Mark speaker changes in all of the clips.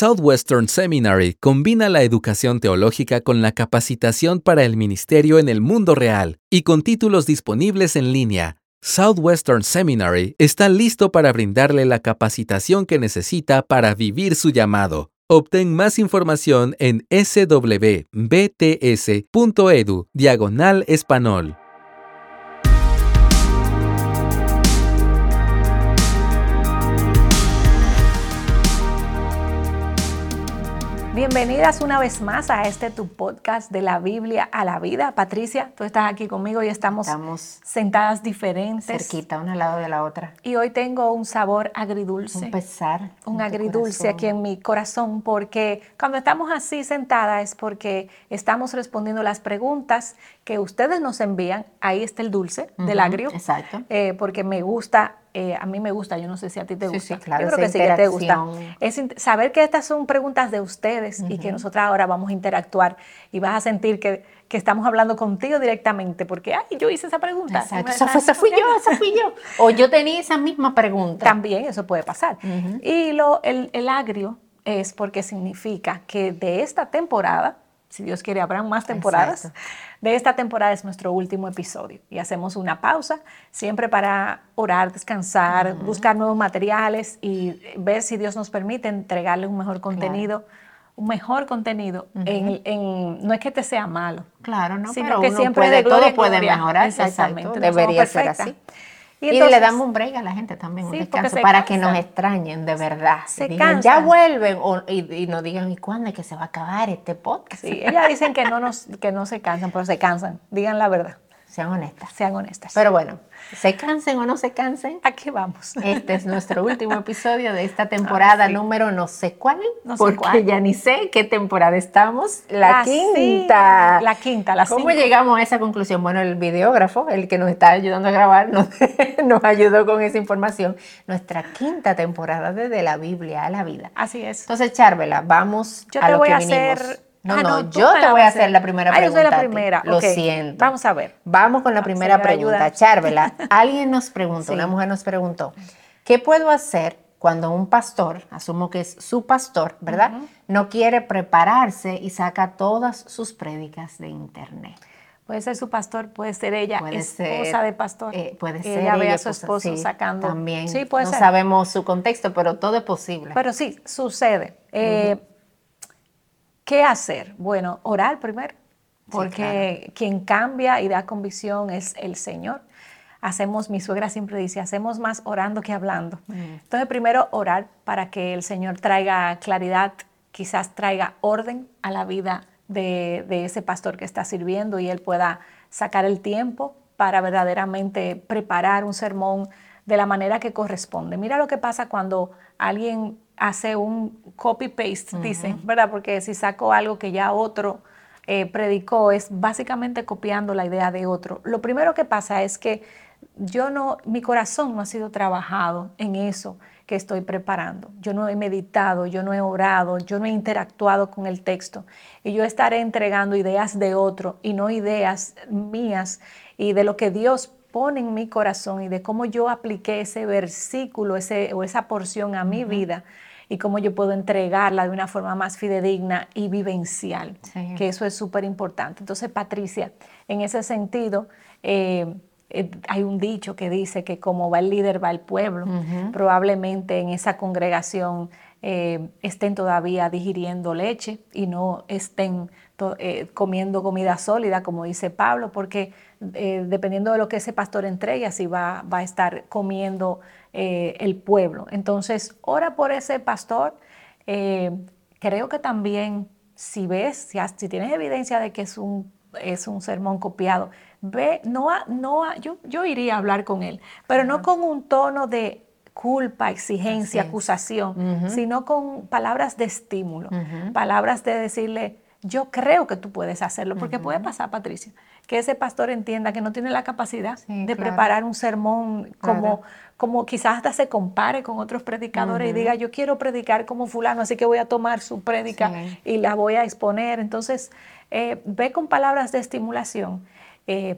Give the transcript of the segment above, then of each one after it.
Speaker 1: Southwestern Seminary combina la educación teológica con la capacitación para el ministerio en el mundo real y con títulos disponibles en línea. Southwestern Seminary está listo para brindarle la capacitación que necesita para vivir su llamado. Obtén más información en swbts.edu diagonal español.
Speaker 2: Bienvenidas una vez más a este tu podcast de la Biblia a la vida. Patricia, tú estás aquí conmigo y estamos, sentadas diferentes.
Speaker 3: Cerquita, una al lado de la otra.
Speaker 2: Y hoy tengo un sabor agridulce.
Speaker 3: Un pesar.
Speaker 2: Un agridulce aquí en mi corazón porque cuando estamos así sentadas es porque estamos respondiendo las preguntas que ustedes nos envían. Ahí está el dulce del agrio.
Speaker 3: Exacto.
Speaker 2: Eh, porque me gusta eh, a mí me gusta, yo no sé si a ti te gusta.
Speaker 3: Sí, claro,
Speaker 2: yo creo que sí que te gusta. Es saber que estas son preguntas de ustedes y que nosotras ahora vamos a interactuar y vas a sentir que, que, estamos hablando contigo directamente porque, ay, yo hice esa pregunta.
Speaker 3: Exacto, esa, fue, esa fui yo, esa fui yo. O yo tenía esa misma pregunta.
Speaker 2: También eso puede pasar. Y lo, el, el agrio es porque significa que de esta temporada, si Dios quiere, habrán más temporadas. De esta temporada es nuestro último episodio y hacemos una pausa siempre para orar, descansar, buscar nuevos materiales y ver si Dios nos permite entregarle un mejor contenido. Un mejor contenido, en, no es que te sea malo.
Speaker 3: Claro, no,
Speaker 2: sino que siempre de todo puede mejorar.
Speaker 3: Exactamente. Debería ser así. Y, le damos un break a la gente también, un descanso, para que nos extrañen de verdad.
Speaker 2: Se
Speaker 3: ya vuelven y, nos digan, ¿y cuándo es que se va a acabar este podcast?
Speaker 2: Sí, ellas dicen que no, nos, que no se cansan, pero se cansan. Digan la verdad.
Speaker 3: Sean honestas.
Speaker 2: Sean honestas.
Speaker 3: Pero bueno, se cansen o no se cansen.
Speaker 2: Aquí vamos.
Speaker 3: Este es nuestro último episodio de esta temporada número no sé cuál, no sé porque ya ni sé qué temporada estamos. La, quinta.
Speaker 2: La quinta, la
Speaker 3: ¿Cómo llegamos a esa conclusión? Bueno, el videógrafo, el que nos está ayudando a grabar, nos, nos ayudó con esa información. Nuestra quinta temporada desde la Biblia a la vida.
Speaker 2: Así es.
Speaker 3: Entonces, Charvela, vamos
Speaker 2: Yo
Speaker 3: a
Speaker 2: te
Speaker 3: lo
Speaker 2: voy
Speaker 3: que
Speaker 2: a hacer
Speaker 3: no, ah, no, yo te voy a hacer la primera pregunta.
Speaker 2: Ah, yo soy la primera.
Speaker 3: Lo siento.
Speaker 2: Vamos a ver.
Speaker 3: Vamos con la primera pregunta. Charvela, alguien nos preguntó, una mujer nos preguntó, ¿qué puedo hacer cuando un pastor, asumo que es su pastor, ¿verdad? No quiere prepararse y saca todas sus prédicas de internet.
Speaker 2: Puede ser su pastor, puede ser ella, esposa de pastor.
Speaker 3: Eh, puede ser
Speaker 2: ella, ve a su esposo sacando.
Speaker 3: También.
Speaker 2: Sí, puede
Speaker 3: no sabemos su contexto, pero todo es posible.
Speaker 2: Pero sí, sucede. Eh, ¿Qué hacer? Bueno, orar primero, porque quien cambia y da convicción es el Señor. Hacemos, mi suegra siempre dice, hacemos más orando que hablando. Mm. Entonces, primero orar para que el Señor traiga claridad, quizás traiga orden a la vida de, de ese pastor que está sirviendo y él pueda sacar el tiempo para verdaderamente preparar un sermón de la manera que corresponde. Mira lo que pasa cuando alguien hace un copy-paste, dicen, ¿verdad? Porque si saco algo que ya otro eh, predicó, es básicamente copiando la idea de otro. Lo primero que pasa es que yo no, mi corazón no ha sido trabajado en eso que estoy preparando. Yo no he meditado, yo no he orado, yo no he interactuado con el texto. Y yo estaré entregando ideas de otro y no ideas mías y de lo que Dios pone en mi corazón y de cómo yo apliqué ese versículo ese, o esa porción a mi vida y cómo yo puedo entregarla de una forma más fidedigna y vivencial, que eso es súper importante. Entonces, Patricia, en ese sentido, eh, eh, hay un dicho que dice que como va el líder, va el pueblo. Probablemente en esa congregación eh, estén todavía digiriendo leche y no estén comiendo comida sólida, como dice Pablo, porque dependiendo de lo que ese pastor entregue, así va, va a estar comiendo eh, el pueblo. Entonces, ora por ese pastor. Eh, creo que también, si ves, si, si, tienes evidencia de que es un, es un sermón copiado, ve, no, no yo, yo iría a hablar con él, pero no con un tono de culpa, exigencia, acusación, sino con palabras de estímulo, palabras de decirle, yo creo que tú puedes hacerlo, porque puede pasar, Patricia, que ese pastor entienda que no tiene la capacidad de preparar un sermón como, como quizás hasta se compare con otros predicadores y diga, yo quiero predicar como fulano, así que voy a tomar su prédica y la voy a exponer. Entonces, eh, ve con palabras de estimulación, eh,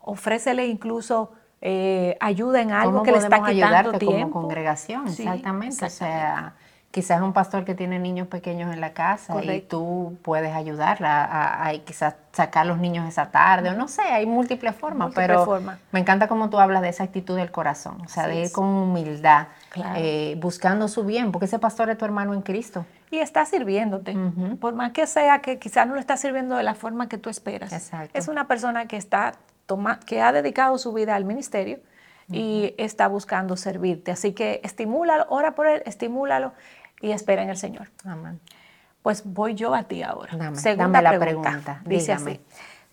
Speaker 2: ofrécele incluso eh, ayuda en algo que le está quitando tiempo.
Speaker 3: como congregación, exactamente. O sea, quizás un pastor que tiene niños pequeños en la casa y tú puedes ayudarla a, quizás sacar los niños esa tarde o no sé, hay múltiples formas, pero me encanta como tú hablas de esa actitud del corazón, o sea, de ir con humildad, eh, buscando su bien, porque ese pastor es tu hermano en Cristo.
Speaker 2: Y está sirviéndote, por más que sea que quizás no lo está sirviendo de la forma que tú esperas. Es una persona que está toma, que ha dedicado su vida al ministerio y está buscando servirte. Así que estimúlalo, ora por él, estimúlalo y espera en el Señor. Amén. Pues voy yo a ti ahora.
Speaker 3: Segunda la pregunta.
Speaker 2: Dice así.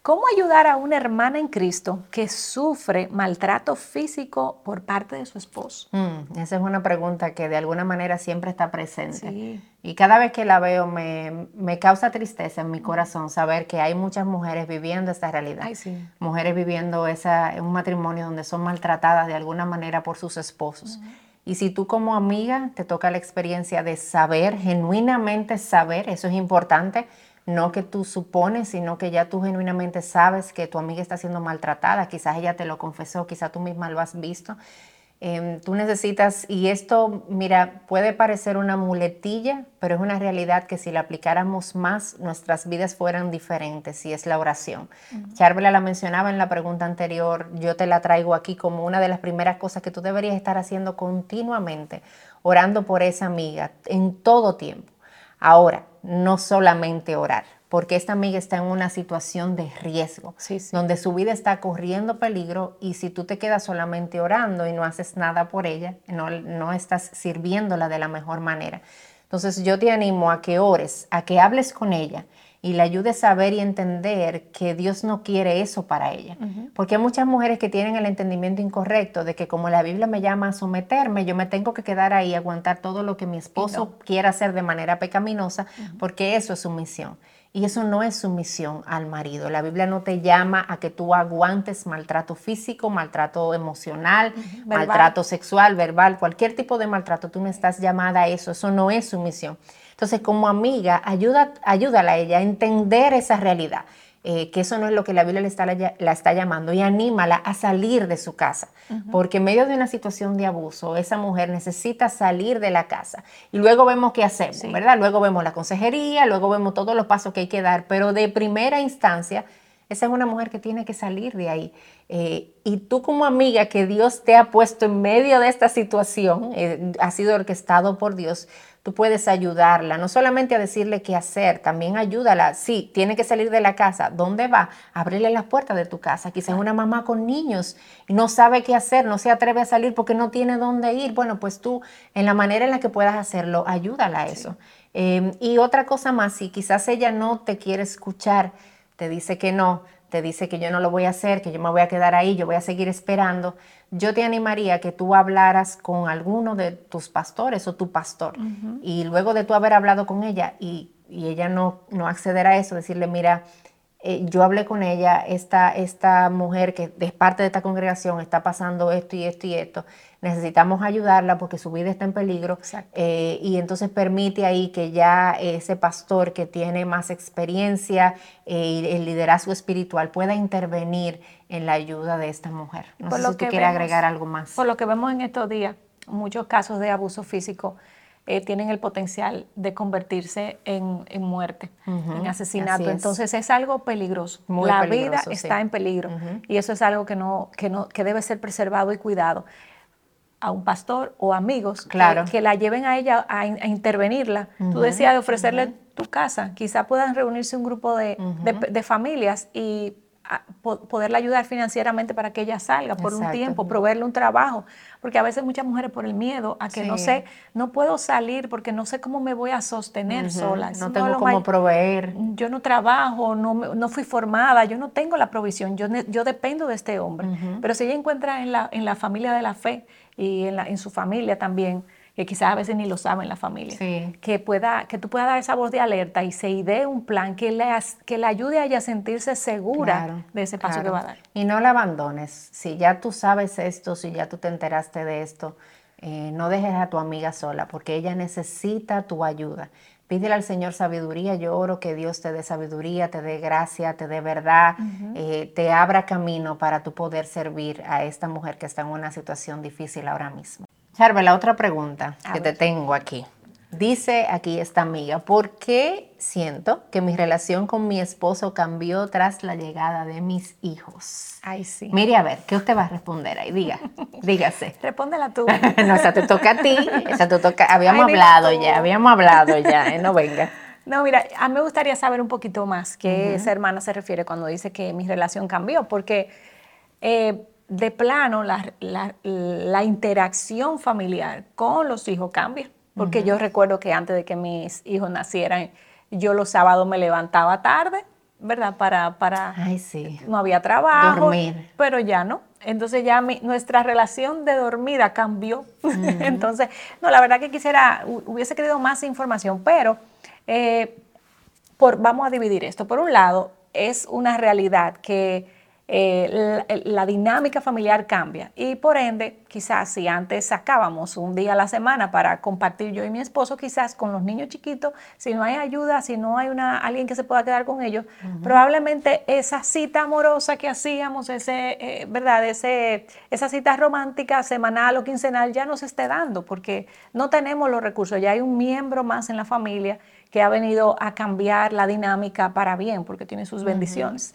Speaker 2: ¿Cómo ayudar a una hermana en Cristo que sufre maltrato físico por parte de su esposo?
Speaker 3: Mm, esa es una pregunta que de alguna manera siempre está presente. Y cada vez que la veo me, causa tristeza en mi corazón saber que hay muchas mujeres viviendo esta realidad. Mujeres viviendo esa, un matrimonio donde son maltratadas de alguna manera por sus esposos. Y si tú como amiga te toca la experiencia de saber, genuinamente saber, eso es importante, no que tú supones, sino que ya tú genuinamente sabes que tu amiga está siendo maltratada, quizás ella te lo confesó, quizás tú misma lo has visto. Em, tú necesitas, y esto, mira, puede parecer una muletilla, pero es una realidad que si la aplicáramos más, nuestras vidas fueran diferentes, y es la oración. Uh la mencionaba en la pregunta anterior, yo te la traigo aquí como una de las primeras cosas que tú deberías estar haciendo continuamente, orando por esa amiga en todo tiempo. Ahora, no solamente orar, porque esta amiga está en una situación de riesgo, donde su vida está corriendo peligro y si tú te quedas solamente orando y no haces nada por ella, no, no estás sirviéndola de la mejor manera. Entonces yo te animo a que ores, a que hables con ella y le ayudes a ver y entender que Dios no quiere eso para ella. Porque hay muchas mujeres que tienen el entendimiento incorrecto de que como la Biblia me llama a someterme, yo me tengo que quedar ahí aguantar todo lo que mi esposo quiera hacer de manera pecaminosa, porque eso es sumisión. Y eso no es sumisión al marido. La Biblia no te llama a que tú aguantes maltrato físico, maltrato emocional, maltrato sexual, verbal, cualquier tipo de maltrato. Tú no estás llamada a eso. Eso no es sumisión. Entonces, como amiga, ayuda, ayúdala a ella a entender esa realidad. Eh, que eso no es lo que la Biblia le está, la, está llamando, y anímala a salir de su casa, porque en medio de una situación de abuso, esa mujer necesita salir de la casa. Y luego vemos qué hacemos, ¿verdad? Luego vemos la consejería, luego vemos todos los pasos que hay que dar, pero de primera instancia, esa es una mujer que tiene que salir de ahí. Eh, y tú como amiga que Dios te ha puesto en medio de esta situación, eh, ha sido orquestado por Dios, tú puedes ayudarla, no solamente a decirle qué hacer, también ayúdala. Sí, tiene que salir de la casa. ¿Dónde va? Ábrele las puertas de tu casa. Quizás una mamá con niños y no sabe qué hacer, no se atreve a salir porque no tiene dónde ir. Bueno, pues tú, en la manera en la que puedas hacerlo, ayúdala a eso. Em, y otra cosa más, si quizás ella no te quiere escuchar, te dice que no, te dice que yo no lo voy a hacer, que yo me voy a quedar ahí, yo voy a seguir esperando, yo te animaría que tú hablaras con alguno de tus pastores o tu pastor. Y luego de tú haber hablado con ella y, ella no, no acceder a eso, decirle, mira, eh, yo hablé con ella, esta, esta mujer que es parte de esta congregación está pasando esto y esto y esto, necesitamos ayudarla porque su vida está en peligro eh, y entonces permite ahí que ya ese pastor que tiene más experiencia eh, y el liderazgo espiritual pueda intervenir en la ayuda de esta mujer. No sé si tú quieres agregar algo más.
Speaker 2: Por lo que vemos en estos días, muchos casos de abuso físico eh, tienen el potencial de convertirse en, muerte, en asesinato. Entonces es algo peligroso. la vida está en peligro y eso es algo que, no, que, no, que debe ser preservado y cuidado a un pastor o amigos claro. que, la lleven a ella a, intervenirla. Tú decías de ofrecerle tu casa, quizá puedan reunirse un grupo de, de familias y poderla ayudar financieramente para que ella salga por un tiempo, proveerle un trabajo, porque a veces muchas mujeres por el miedo a que no sé, no puedo salir porque no sé cómo me voy a sostener sola.
Speaker 3: No tengo cómo proveer.
Speaker 2: Yo no trabajo, no, no fui formada, yo no tengo la provisión, yo, yo dependo de este hombre. Pero si ella encuentra en la, en la familia de la fe y en, la, en su familia también, que quizás a veces ni lo saben la familia, que, pueda, que tú puedas dar esa voz de alerta y se idee un plan que le, que le ayude a ella a sentirse segura de ese paso que va a dar.
Speaker 3: Y no la abandones. Si ya tú sabes esto, si ya tú te enteraste de esto, eh, no dejes a tu amiga sola, porque ella necesita tu ayuda. Pídele al Señor sabiduría. Yo oro que Dios te dé sabiduría, te dé gracia, te dé verdad, eh, te abra camino para tu poder servir a esta mujer que está en una situación difícil ahora mismo. Charve, la otra pregunta que te tengo aquí. Dice aquí esta amiga, ¿por qué siento que mi relación con mi esposo cambió tras la llegada de mis hijos?
Speaker 2: Ay, sí.
Speaker 3: Mire, a ver, ¿qué usted va a responder ahí? Diga, dígase.
Speaker 2: Respóndela tú.
Speaker 3: no, esa te toca a ti, esa te toca, habíamos hablado ya, habíamos hablado ya, ¿eh? no venga.
Speaker 2: No, mira, a mí me gustaría saber un poquito más qué esa hermana se refiere cuando dice que mi relación cambió, porque eh, de plano la, interacción familiar con los hijos cambia. Porque yo recuerdo que antes de que mis hijos nacieran, yo los sábados me levantaba tarde, ¿verdad? Para, para
Speaker 3: Ay, sí.
Speaker 2: no había trabajo, dormir. pero ya no. Entonces ya nuestra relación de dormida cambió. Entonces, no, la verdad que quisiera, hubiese querido más información, pero eh, por, vamos a dividir esto. Por un lado, es una realidad que eh, la, dinámica familiar cambia y por ende, quizás si antes sacábamos un día a la semana para compartir yo y mi esposo, quizás con los niños chiquitos, si no hay ayuda, si no hay una, alguien que se pueda quedar con ellos, probablemente esa cita amorosa que hacíamos, ese, eh, ¿verdad? Ese, esa cita romántica semanal o quincenal ya no se esté dando porque no tenemos los recursos, ya hay un miembro más en la familia que ha venido a cambiar la dinámica para bien porque tiene sus bendiciones.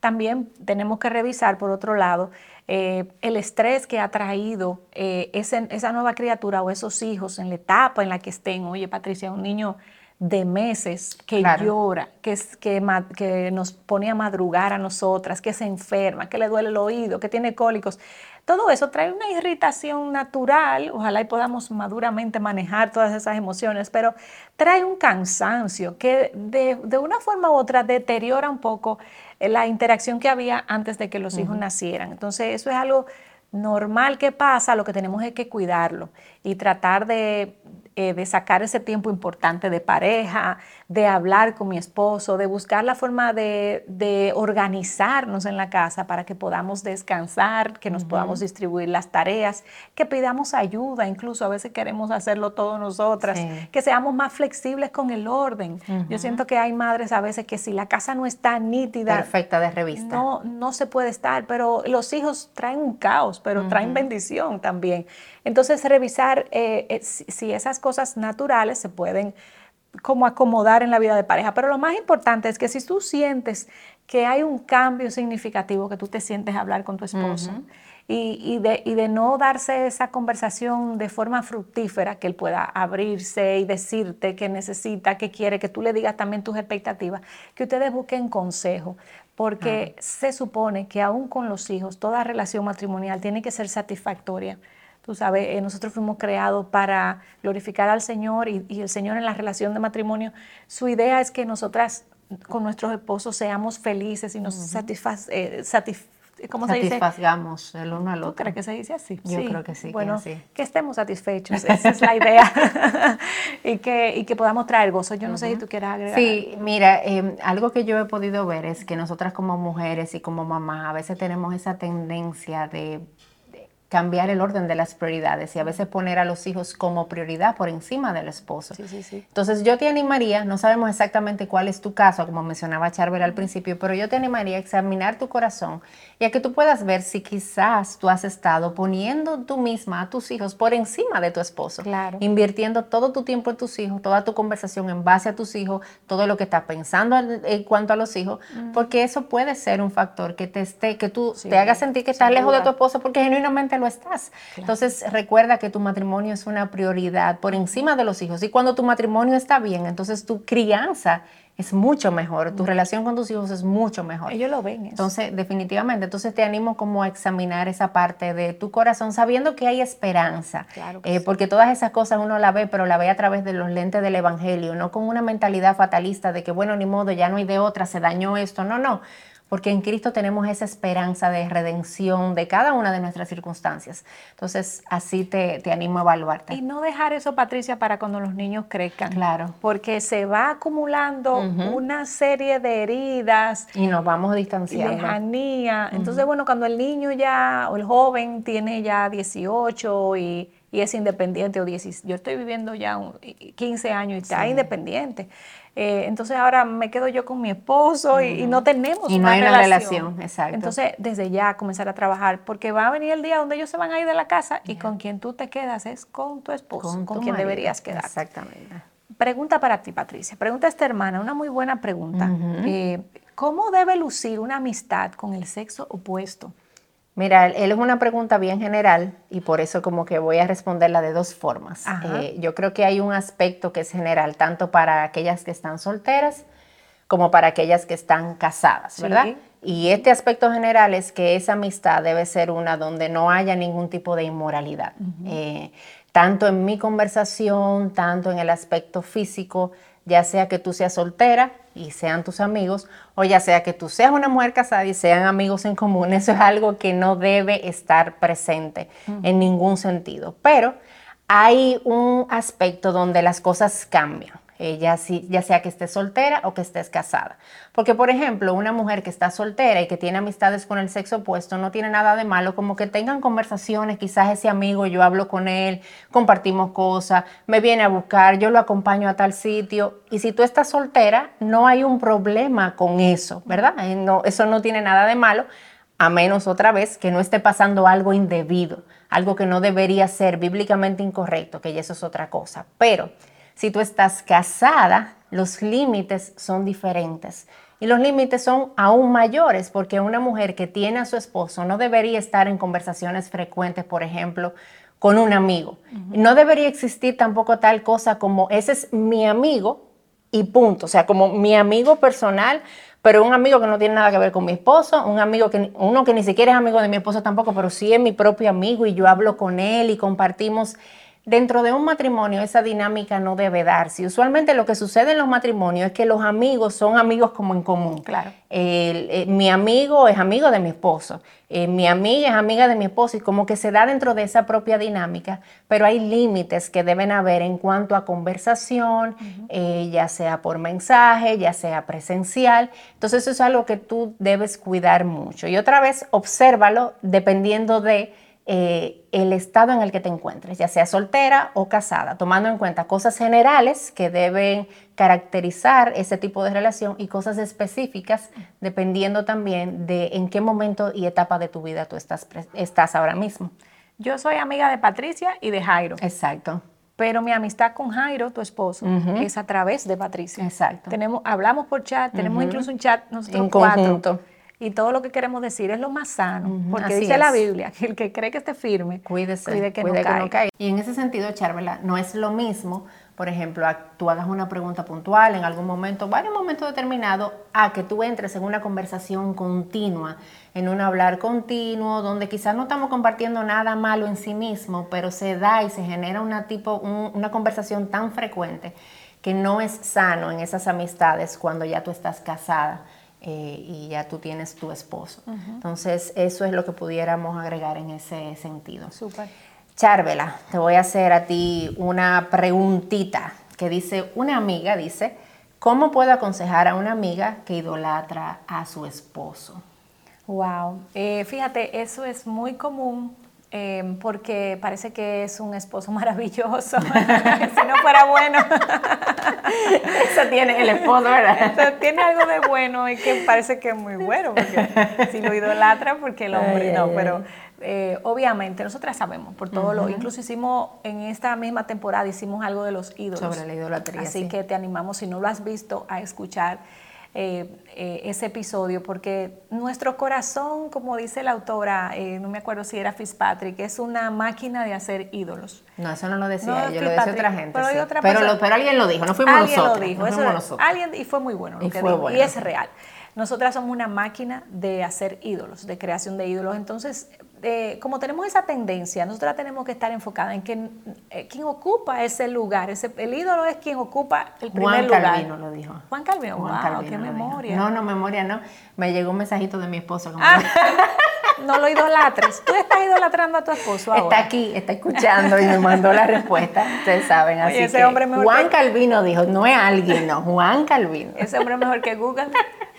Speaker 2: También tenemos que revisar, por otro lado, eh, el estrés que ha traído eh, esa nueva criatura o esos hijos en la etapa en la que estén. Oye, Patricia, un niño de meses que llora, que, que, que, nos pone a madrugar a nosotras, que se enferma, que le duele el oído, que tiene cólicos. Todo eso trae una irritación natural, ojalá y podamos maduramente manejar todas esas emociones, pero trae un cansancio que de, de una forma u otra deteriora un poco la interacción que había antes de que los hijos nacieran. Entonces, eso es algo normal que pasa, lo que tenemos es que cuidarlo y tratar de, eh, de sacar ese tiempo importante de pareja, de hablar con mi esposo, de buscar la forma de, organizarnos en la casa para que podamos descansar, que nos podamos distribuir las tareas, que pidamos ayuda, incluso a veces queremos hacerlo todos nosotras, que seamos más flexibles con el orden. Yo siento que hay madres a veces que si la casa no está nítida,
Speaker 3: perfecta de revista,
Speaker 2: no, no se puede estar, pero los hijos traen un caos, pero traen bendición también. Entonces, revisar eh, eh, si esas cosas naturales se pueden como acomodar en la vida de pareja. Pero lo más importante es que si tú sientes que hay un cambio significativo, que tú te sientes a hablar con tu esposo y, de, y, de, no darse esa conversación de forma fructífera, que él pueda abrirse y decirte que necesita, que quiere, que tú le digas también tus expectativas, que ustedes busquen consejo. Porque se supone que aún con los hijos, toda relación matrimonial tiene que ser satisfactoria. Tú sabes, eh, nosotros fuimos creados para glorificar al Señor y, el Señor en la relación de matrimonio, su idea es que nosotras con nuestros esposos seamos felices y nos satisfaz, eh,
Speaker 3: ¿cómo se dice? Satisfagamos el uno al otro.
Speaker 2: ¿Crees que se dice así?
Speaker 3: Yo creo que sí.
Speaker 2: Bueno, que, estemos satisfechos, esa es la idea. y, que, y que podamos traer gozo. Yo no sé si tú quieras agregar.
Speaker 3: Sí, mira, em, algo que yo he podido ver es que nosotras como mujeres y como mamás a veces tenemos esa tendencia de cambiar el orden de las prioridades y a veces poner a los hijos como prioridad por encima del esposo.
Speaker 2: Sí, sí, sí.
Speaker 3: Entonces yo te animaría, no sabemos exactamente cuál es tu caso, como mencionaba Charbel al principio, pero yo te animaría a examinar tu corazón y a que tú puedas ver si quizás tú has estado poniendo tú misma a tus hijos por encima de tu esposo.
Speaker 2: Claro.
Speaker 3: Invirtiendo todo tu tiempo en tus hijos, toda tu conversación en base a tus hijos, todo lo que estás pensando en cuanto a los hijos, porque eso puede ser un factor que te esté, que tú te haga sentir que estás lejos de tu esposo porque genuinamente lo estás. Entonces, recuerda que tu matrimonio es una prioridad por encima de los hijos. Y cuando tu matrimonio está bien, entonces tu crianza es mucho mejor, tu relación con tus hijos es mucho mejor.
Speaker 2: Ellos lo ven.
Speaker 3: Entonces, definitivamente, entonces te animo como a examinar esa parte de tu corazón, sabiendo que hay esperanza,
Speaker 2: claro
Speaker 3: eh, porque todas esas cosas uno la ve, pero la ve a través de los lentes del Evangelio, no con una mentalidad fatalista de que, bueno, ni modo, ya no hay de otra, se dañó esto, no, no, porque en Cristo tenemos esa esperanza de redención de cada una de nuestras circunstancias. Entonces, así te, animo a evaluarte.
Speaker 2: Y no dejar eso, Patricia, para cuando los niños crezcan.
Speaker 3: Claro.
Speaker 2: Porque se va acumulando una serie de heridas.
Speaker 3: Y nos vamos distanciando.
Speaker 2: Lejanía. Entonces, bueno, cuando el niño ya, o el joven tiene ya 18 y y es independiente o 10, yo estoy viviendo ya 15 años y está independiente. Eh, entonces ahora me quedo yo con mi esposo y, no tenemos
Speaker 3: y no
Speaker 2: una,
Speaker 3: hay
Speaker 2: relación.
Speaker 3: una relación. Exacto.
Speaker 2: Entonces desde ya comenzar a trabajar porque va a venir el día donde ellos se van a ir de la casa y con quien tú te quedas es con tu esposo, con, quien deberías quedar.
Speaker 3: Exactamente.
Speaker 2: Pregunta para ti, Patricia. Pregunta a esta hermana, una muy buena pregunta. Eh, ¿Cómo debe lucir una amistad con el sexo opuesto?
Speaker 3: Mira, él es una pregunta bien general y por eso como que voy a responderla de dos formas. Eh, yo creo que hay un aspecto que es general, tanto para aquellas que están solteras como para aquellas que están casadas, ¿verdad? Y este aspecto general es que esa amistad debe ser una donde no haya ningún tipo de inmoralidad, eh, tanto en mi conversación, tanto en el aspecto físico, ya sea que tú seas soltera y sean tus amigos, o ya sea que tú seas una mujer casada y sean amigos en común, eso es algo que no debe estar presente en ningún sentido. Pero hay un aspecto donde las cosas cambian. Eh, ya, sea que estés soltera o que estés casada. Porque, por ejemplo, una mujer que está soltera y que tiene amistades con el sexo opuesto no tiene nada de malo, como que tengan conversaciones, quizás ese amigo, yo hablo con él, compartimos cosas, me viene a buscar, yo lo acompaño a tal sitio. Y si tú estás soltera, no hay un problema con eso, ¿verdad? Eh, no, eso no tiene nada de malo, a menos otra vez que no esté pasando algo indebido, algo que no debería ser bíblicamente incorrecto, que ya eso es otra cosa. Pero si tú estás casada, los límites son diferentes. Y los límites son aún mayores porque una mujer que tiene a su esposo no debería estar en conversaciones frecuentes, por ejemplo, con un amigo. No debería existir tampoco tal cosa como ese es mi amigo y punto. O sea, como mi amigo personal, pero un amigo que no tiene nada que ver con mi esposo, un amigo que uno que ni siquiera es amigo de mi esposo tampoco, pero sí es mi propio amigo y yo hablo con él y compartimos Dentro de un matrimonio esa dinámica no debe darse. Usualmente lo que sucede en los matrimonios es que los amigos son amigos como en común.
Speaker 2: Claro.
Speaker 3: Eh, mi amigo es amigo de mi esposo, eh, mi amiga es amiga de mi esposo y como que se da dentro de esa propia dinámica, pero hay límites que deben haber en cuanto a conversación, eh, ya sea por mensaje, ya sea presencial. Entonces eso es algo que tú debes cuidar mucho. Y otra vez, obsérvalo dependiendo de eh, el estado en el que te encuentres, ya sea soltera o casada, tomando en cuenta cosas generales que deben caracterizar ese tipo de relación y cosas específicas dependiendo también de en qué momento y etapa de tu vida tú estás, estás ahora mismo.
Speaker 2: Yo soy amiga de Patricia y de Jairo.
Speaker 3: Exacto.
Speaker 2: Pero mi amistad con Jairo, tu esposo, es a través de Patricia.
Speaker 3: Exacto.
Speaker 2: Tenemos, hablamos por chat, tenemos incluso un chat nosotros en conjunto y todo lo que queremos decir es lo más sano, porque dice la Biblia que el que cree que esté firme,
Speaker 3: cuídese, cuide que, no, caiga. Y en ese sentido, Charvela, no es lo mismo, por ejemplo, a, tú hagas una pregunta puntual en algún momento, varios momentos determinados, a que tú entres en una conversación continua, en un hablar continuo, donde quizás no estamos compartiendo nada malo en sí mismo, pero se da y se genera una, tipo, una conversación tan frecuente que no es sano en esas amistades cuando ya tú estás casada eh, y ya tú tienes tu esposo. Entonces, eso es lo que pudiéramos agregar en ese sentido.
Speaker 2: Súper.
Speaker 3: Charvela, te voy a hacer a ti una preguntita que dice, una amiga dice, ¿cómo puedo aconsejar a una amiga que idolatra a su esposo?
Speaker 2: Wow, eh, fíjate, eso es muy común Em, porque parece que es un esposo maravilloso. si no fuera bueno.
Speaker 3: Eso tiene el esposo, ¿verdad?
Speaker 2: tiene algo de bueno y que parece que es muy bueno, porque si lo idolatra, porque el hombre no, pero eh, obviamente nosotras sabemos por todo lo, incluso hicimos en esta misma temporada, hicimos algo de los ídolos.
Speaker 3: Sobre la idolatría.
Speaker 2: Así que te animamos, si no lo has visto, a escuchar eh, eh, ese episodio, porque nuestro corazón, como dice la autora, eh, no me acuerdo si era Fitzpatrick, es una máquina de hacer ídolos.
Speaker 3: No, eso no lo decía yo, lo decía otra gente. Pero, pero, alguien lo dijo, no fuimos alguien nosotros. Lo dijo, eso
Speaker 2: Alguien, y fue muy bueno lo que dijo, y es real. Nosotras somos una máquina de hacer ídolos, de creación de ídolos. Entonces, eh, como tenemos esa tendencia, nosotros tenemos que estar enfocadas en que eh, quien ocupa ese lugar, ese, el ídolo es quien ocupa el primer lugar.
Speaker 3: Juan Calvino lo dijo.
Speaker 2: Juan Calvino, wow, qué memoria.
Speaker 3: No, no, memoria no. Me llegó un mensajito de mi esposo. Ah,
Speaker 2: no lo idolatres. Tú estás idolatrando a tu esposo
Speaker 3: ahora. Está aquí, está escuchando y me mandó la respuesta. Ustedes saben, así ese hombre mejor Juan Calvino dijo, no es alguien, no, Juan Calvino.
Speaker 2: Ese hombre mejor que Google,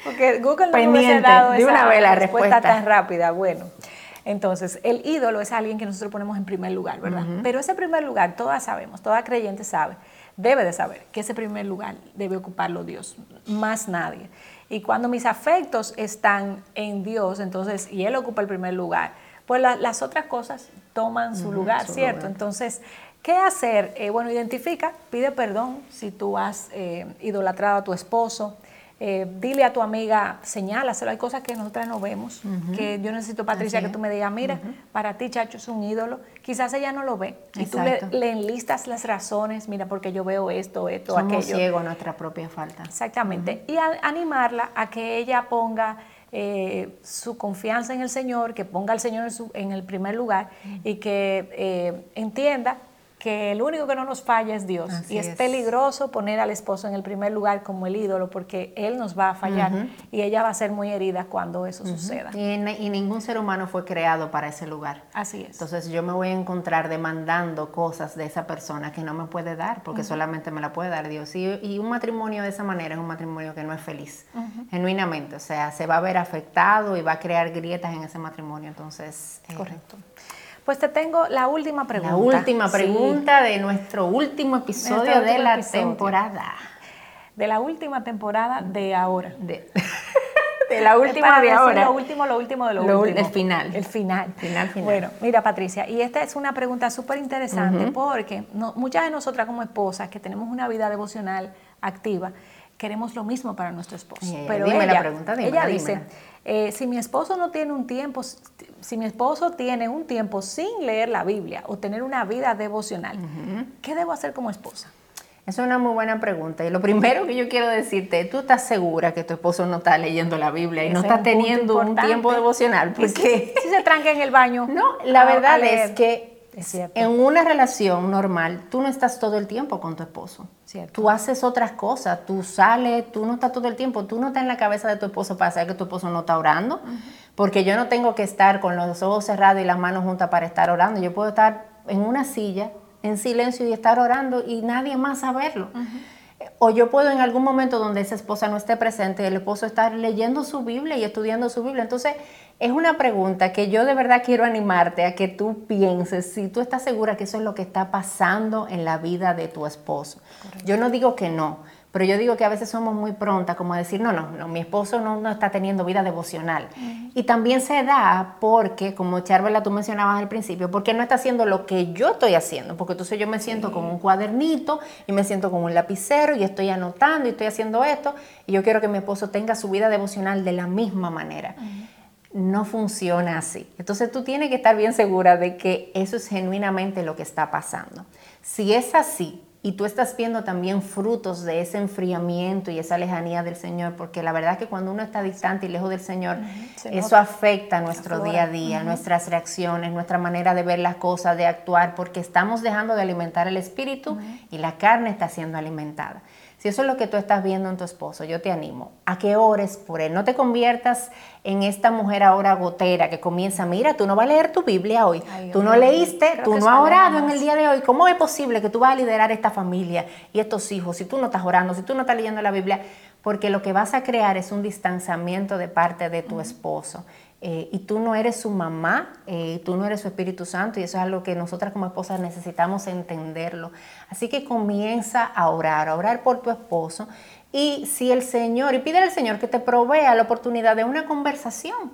Speaker 2: porque Google no me hubiese dado esa respuesta tan rápida. Bueno. Entonces, el ídolo es alguien que nosotros ponemos en primer lugar, ¿verdad? Pero ese primer lugar, todas sabemos, toda creyente sabe, debe de saber que ese primer lugar debe ocuparlo Dios, más nadie. Y cuando mis afectos están en Dios, entonces, y Él ocupa el primer lugar, pues las otras cosas toman su lugar, ¿cierto? Entonces, ¿qué hacer? Eh, bueno, identifica, pide perdón si tú has eh, idolatrado a tu esposo, eh, dile a tu amiga, señálaselo, hay cosas que nosotras no vemos, que yo necesito, Patricia, que tú me digas, mira, para ti Chacho es un ídolo, quizás ella no lo ve, y tú le, enlistas las razones, mira, porque yo veo esto, esto,
Speaker 3: Somos
Speaker 2: aquello.
Speaker 3: ciegos a nuestra propia falta.
Speaker 2: Exactamente, y animarla a que ella ponga eh, su confianza en el Señor, que ponga al Señor en, el primer lugar y que eh, entienda que el único que no nos falla es Dios. y es, peligroso poner al esposo en el primer lugar como el ídolo porque él nos va a fallar y ella va a ser muy herida cuando eso suceda.
Speaker 3: Y, ningún ser humano fue creado para ese lugar.
Speaker 2: Así es.
Speaker 3: Entonces yo me voy a encontrar demandando cosas de esa persona que no me puede dar porque solamente me la puede dar Dios. Y, y, un matrimonio de esa manera es un matrimonio que no es feliz, genuinamente. O sea, se va a ver afectado y va a crear grietas en ese matrimonio. Entonces...
Speaker 2: Eh, Correcto. Pues te tengo la última pregunta.
Speaker 3: La última pregunta de nuestro último episodio de la temporada.
Speaker 2: De la última temporada de ahora.
Speaker 3: De, la última de ahora.
Speaker 2: Lo último, lo último de lo, último.
Speaker 3: El final.
Speaker 2: El final.
Speaker 3: Final, final.
Speaker 2: Bueno, mira Patricia, y esta es una pregunta súper interesante porque muchas de nosotras como esposas que tenemos una vida devocional activa, queremos lo mismo para nuestro esposo.
Speaker 3: pero dime la pregunta, dime,
Speaker 2: ella dice, eh, si mi esposo no tiene un tiempo, si mi esposo tiene un tiempo sin leer la Biblia o tener una vida devocional, ¿qué debo hacer como esposa?
Speaker 3: Es una muy buena pregunta. Y lo primero que yo quiero decirte, tú estás segura que tu esposo no está leyendo la Biblia y no está teniendo un tiempo devocional.
Speaker 2: Porque si, se tranca en el baño.
Speaker 3: No, la verdad es que en una relación normal, tú no estás todo el tiempo con tu esposo. Tú haces otras cosas, tú sales, tú no estás todo el tiempo, tú no estás en la cabeza de tu esposo para saber que tu esposo no está orando, porque yo no tengo que estar con los ojos cerrados y las manos juntas para estar orando. Yo puedo estar en una silla, en silencio y estar orando y nadie más saberlo. O yo puedo en algún momento donde esa esposa no esté presente, el esposo estar leyendo su Biblia y estudiando su Biblia. Entonces, es una pregunta que yo de verdad quiero animarte a que tú pienses si tú estás segura que eso es lo que está pasando en la vida de tu esposo. Yo no digo que no, pero yo digo que a veces somos muy prontas como a decir, no, no, no mi esposo no, no está teniendo vida devocional. Y también se da porque, como Charvela tú mencionabas al principio, porque no está haciendo lo que yo estoy haciendo. Porque entonces yo me siento con un cuadernito y me siento con un lapicero y estoy anotando y estoy haciendo esto. Y yo quiero que mi esposo tenga su vida devocional de la misma manera no funciona así. Entonces tú tienes que estar bien segura de que eso es genuinamente lo que está pasando. Si es así y tú estás viendo también frutos de ese enfriamiento y esa lejanía del Señor, porque la verdad que cuando uno está distante y lejos del Señor, eso afecta nuestro día a día, nuestras reacciones, nuestra manera de ver las cosas, de actuar, porque estamos dejando de alimentar el espíritu y la carne está siendo alimentada. Si eso es lo que tú estás viendo en tu esposo, yo te animo a que ores por él. No te conviertas en esta mujer ahora gotera que comienza, mira, tú no vas a leer tu Biblia hoy, tú no leíste, tú no has orado en el día de hoy. ¿Cómo es posible que tú vas a liderar esta familia y estos hijos si tú no estás orando, si tú no estás leyendo la Biblia? Porque lo que vas a crear es un distanciamiento de parte de tu esposo. Eh, y tú no eres su mamá, eh, tú no eres su Espíritu Santo, y eso es algo que nosotras como esposas necesitamos entenderlo. Así que comienza a orar, a orar por tu esposo, y si el Señor, y pide al Señor que te provea la oportunidad de una conversación,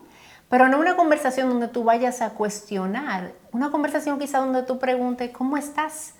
Speaker 3: pero no una conversación donde tú vayas a cuestionar, una conversación quizá donde tú preguntes, ¿cómo estás?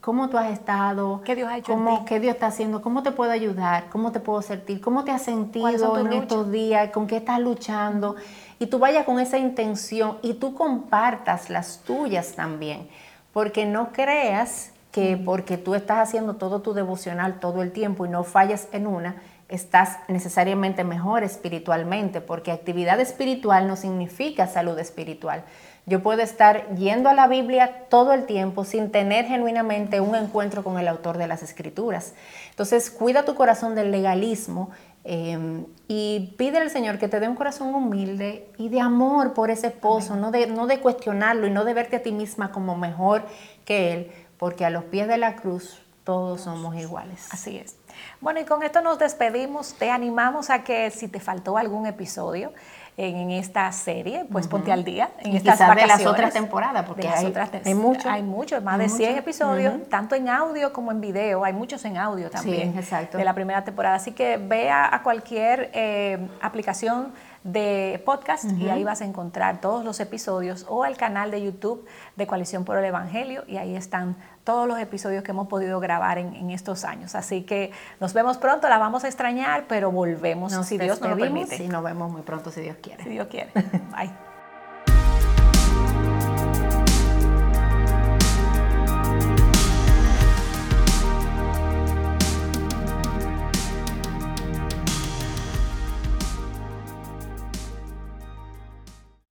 Speaker 3: ¿Cómo tú has estado?
Speaker 2: ¿Qué Dios ha hecho
Speaker 3: cómo, ¿Qué Dios está haciendo? ¿Cómo te puedo ayudar? ¿Cómo te puedo sentir? ¿Cómo te has sentido en estos días? ¿Con qué estás luchando? Y tú vayas con esa intención y tú compartas las tuyas también. Porque no creas que porque tú estás haciendo todo tu devocional todo el tiempo y no fallas en una, estás necesariamente mejor espiritualmente, porque actividad espiritual no significa salud espiritual. Yo puedo estar yendo a la Biblia todo el tiempo sin tener genuinamente un encuentro con el autor de las escrituras. Entonces, cuida tu corazón del legalismo em, y pide al Señor que te dé un corazón humilde y de amor por ese esposo, no de, no de cuestionarlo y no de verte a ti misma como mejor que él, porque a los pies de la cruz todos somos iguales.
Speaker 2: Así es. Bueno, y con esto nos despedimos. Te animamos a que si te faltó algún episodio, en, esta serie, pues ponte al día en
Speaker 3: y
Speaker 2: estas
Speaker 3: de las otras temporadas, porque hay,
Speaker 2: otras,
Speaker 3: hay muchos.
Speaker 2: Hay muchos, más de 100 episodios, tanto en audio como en video. Hay muchos en audio también
Speaker 3: sí, exacto.
Speaker 2: de la primera temporada. Así que vea a cualquier eh, aplicación de podcast y ahí vas a encontrar todos los episodios o el canal de YouTube de Coalición por el Evangelio y ahí están todos los episodios que hemos podido grabar en, estos años. Así que nos vemos pronto, la vamos a extrañar, pero volvemos si Dios nos lo permite.
Speaker 3: Y nos vemos muy pronto si Dios quiere.
Speaker 2: Si Dios quiere. Bye.